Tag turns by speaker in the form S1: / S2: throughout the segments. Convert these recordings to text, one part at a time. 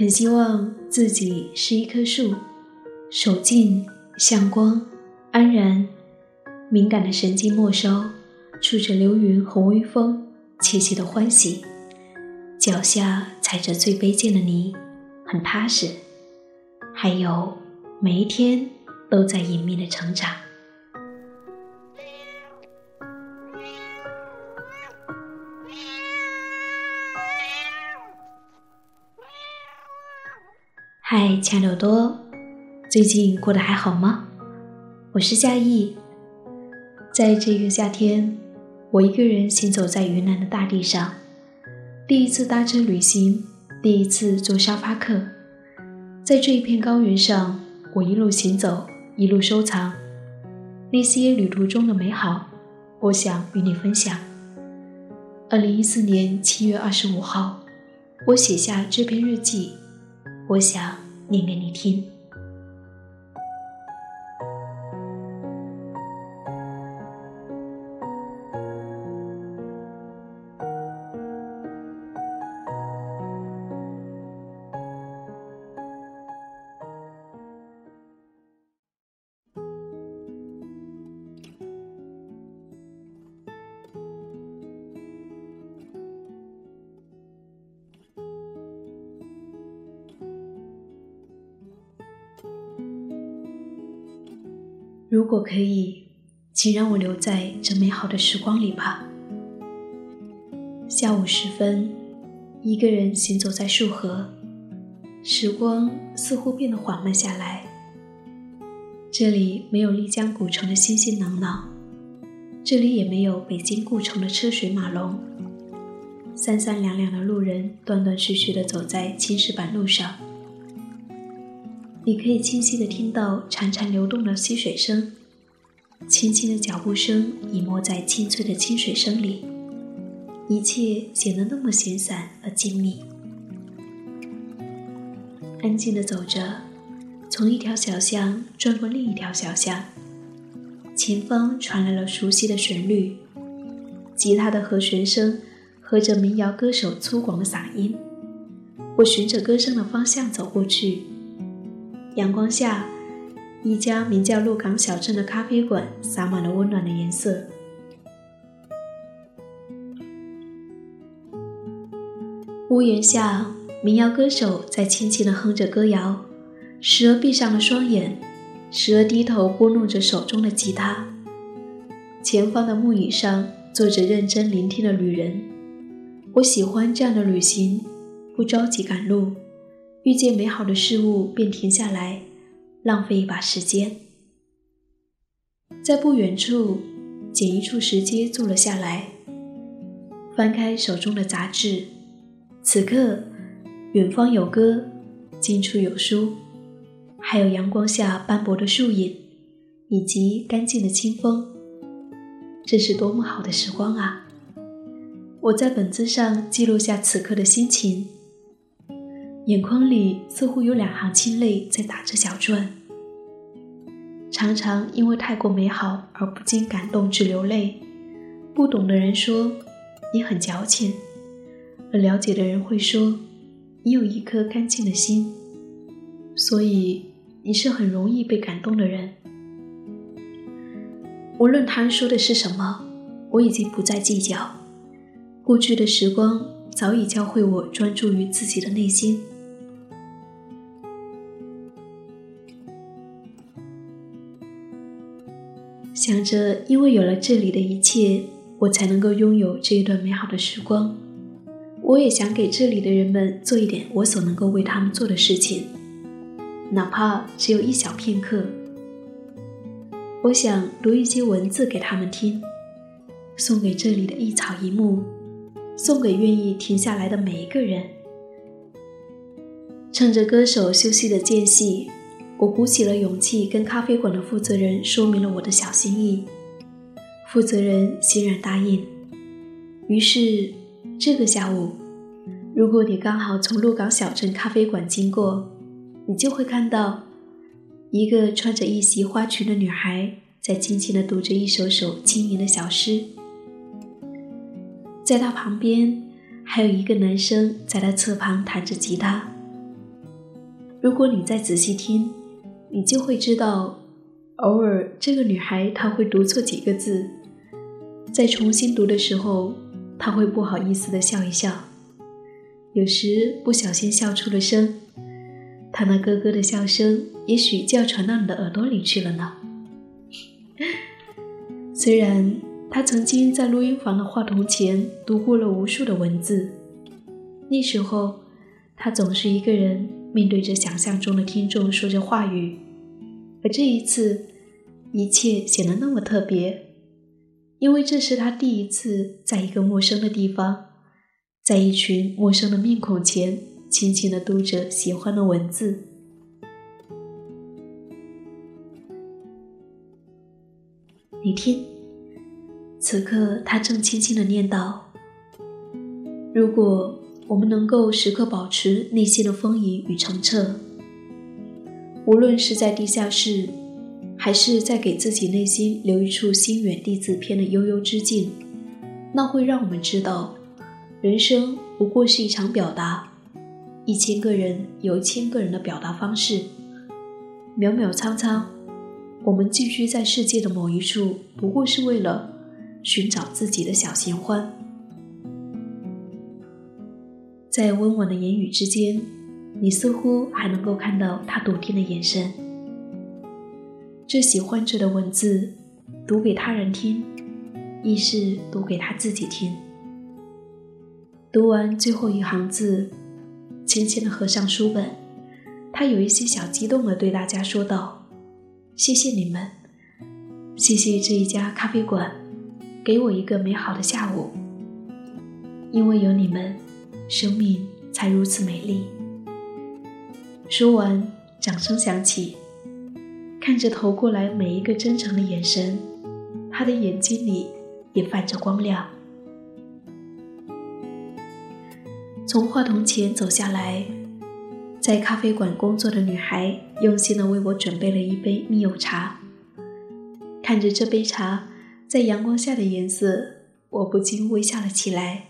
S1: 很希望自己是一棵树，手静向光，安然，敏感的神经末梢，触着流云和微风，窃窃的欢喜。脚下踩着最卑贱的泥，很踏实。还有每一天都在隐秘的成长。嗨，亲爱的耳朵，最近过得还好吗？我是夏意。在这个夏天，我一个人行走在云南的大地上，第一次搭车旅行，第一次坐沙发客。在这一片高原上，我一路行走，一路收藏那些旅途中的美好，我想与你分享。二零一四年七月二十五号，我写下这篇日记。我想念给你听。如果可以，请让我留在这美好的时光里吧。下午时分，一个人行走在树河，时光似乎变得缓慢下来。这里没有丽江古城的熙熙攘攘，这里也没有北京故城的车水马龙。三三两两的路人断断续续地走在青石板路上。你可以清晰地听到潺潺流动的溪水声，轻轻的脚步声隐没在清脆的清水声里，一切显得那么闲散而静谧。安静地走着，从一条小巷转过另一条小巷，前方传来了熟悉的旋律，吉他的和弦声和着民谣歌手粗犷的嗓音。我循着歌声的方向走过去。阳光下，一家名叫鹿港小镇的咖啡馆洒满了温暖的颜色。屋檐下，民谣歌手在轻轻地哼着歌谣，时而闭上了双眼，时而低头拨弄着手中的吉他。前方的木椅上坐着认真聆听的旅人。我喜欢这样的旅行，不着急赶路。遇见美好的事物，便停下来，浪费一把时间。在不远处，捡一处石阶坐了下来，翻开手中的杂志。此刻，远方有歌，近处有书，还有阳光下斑驳的树影，以及干净的清风。这是多么好的时光啊！我在本子上记录下此刻的心情。眼眶里似乎有两行清泪在打着小转，常常因为太过美好而不禁感动至流泪。不懂的人说你很矫情，而了解的人会说你有一颗干净的心，所以你是很容易被感动的人。无论他说的是什么，我已经不再计较。过去的时光早已教会我专注于自己的内心。想着，因为有了这里的一切，我才能够拥有这一段美好的时光。我也想给这里的人们做一点我所能够为他们做的事情，哪怕只有一小片刻。我想读一些文字给他们听，送给这里的一草一木，送给愿意停下来的每一个人。趁着歌手休息的间隙。我鼓起了勇气，跟咖啡馆的负责人说明了我的小心意。负责人欣然答应。于是，这个下午，如果你刚好从鹿港小镇咖啡馆经过，你就会看到一个穿着一袭花裙的女孩在轻轻地读着一首首轻盈的小诗。在她旁边，还有一个男生在她侧旁弹着吉他。如果你再仔细听，你就会知道，偶尔这个女孩她会读错几个字，在重新读的时候，她会不好意思的笑一笑，有时不小心笑出了声，她那咯咯的笑声，也许就要传到你的耳朵里去了呢。虽然她曾经在录音房的话筒前读过了无数的文字，那时候她总是一个人面对着想象中的听众说着话语，而这一次，一切显得那么特别，因为这是他第一次在一个陌生的地方，在一群陌生的面孔前，轻轻地读着喜欢的文字。你听，此刻他正轻轻的念叨：“如果我们能够时刻保持内心的丰盈与澄澈，无论是在地下室，还是在给自己内心留一处心远地自偏的悠悠之境，那会让我们知道，人生不过是一场表达，一千个人有一千个人的表达方式，渺渺苍苍。”我们寄居在世界的某一处，不过是为了寻找自己的小闲欢。在温婉的言语之间，你似乎还能够看到他笃定的眼神。这喜欢着的文字，读给他人听，亦是读给他自己听。读完最后一行字，轻轻的合上书本，他有一些小激动的对大家说道。谢谢你们，谢谢这一家咖啡馆，给我一个美好的下午。因为有你们，生命才如此美丽。说完，掌声响起。看着投过来每一个真诚的眼神，他的眼睛里也泛着光亮。从话筒前走下来。在咖啡馆工作的女孩用心的为我准备了一杯蜜柚茶。看着这杯茶在阳光下的颜色，我不禁微笑了起来。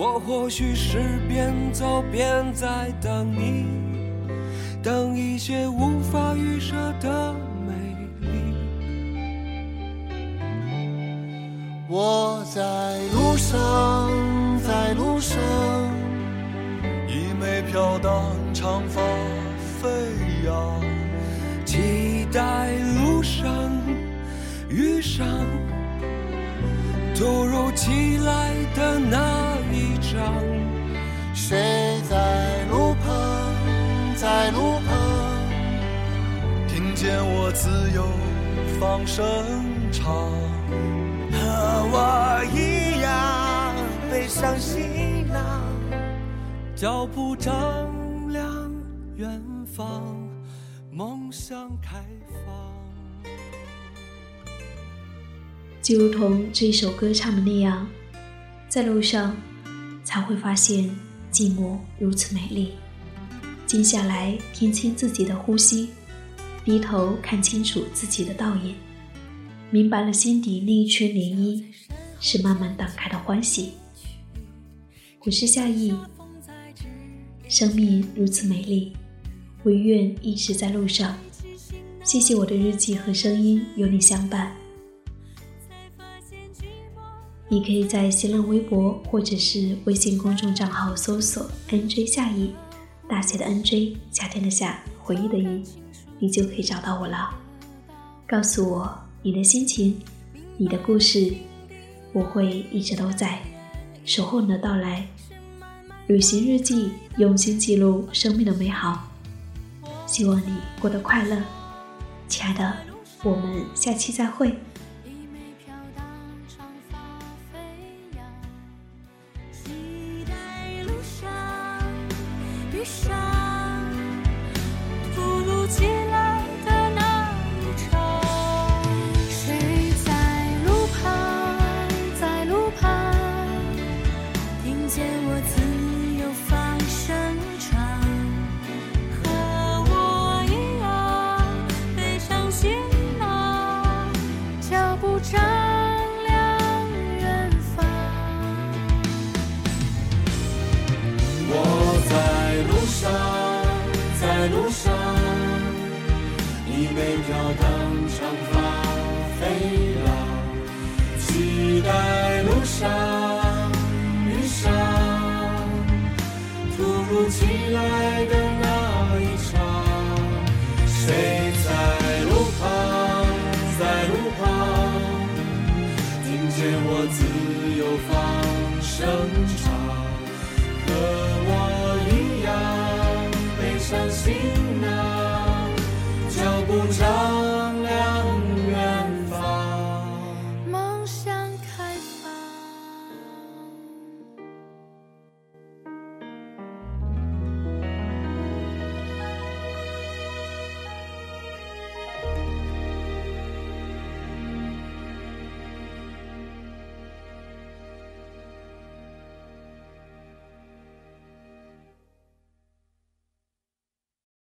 S2: 我或许是边走边在等你，等一些无法预设的美丽。我在路上，在路上，一枚飘荡长发飞扬，期待路上遇上突如其来的那。谁在路旁，在路旁，听见我自由放声唱，和我一样背上行囊，脚步丈量远方，梦想开放。
S1: 就如同这首歌唱的那样，在路上。才会发现寂寞如此美丽。静下来，听清自己的呼吸，低头看清楚自己的倒影，明白了心底那一圈涟漪是慢慢荡开的欢喜。我是夏意，生命如此美丽，唯愿一直在路上。谢谢我的日记和声音有你相伴。你可以在新浪微博或者是微信公众账号搜索 “nj 夏意”，大写的 “nj”，夏天的夏，回忆的忆，你就可以找到我了。告诉我你的心情，你的故事，我会一直都在，
S3: 守候你的到来。旅行日记，用心记录生命的美好。希望你过得快乐，亲爱的，我们下期再会。
S2: 每飘荡长发飞扬，期待路上遇上突如其来的那一场。谁在路旁，在路旁，听见我自由放声唱，上行囊。不着。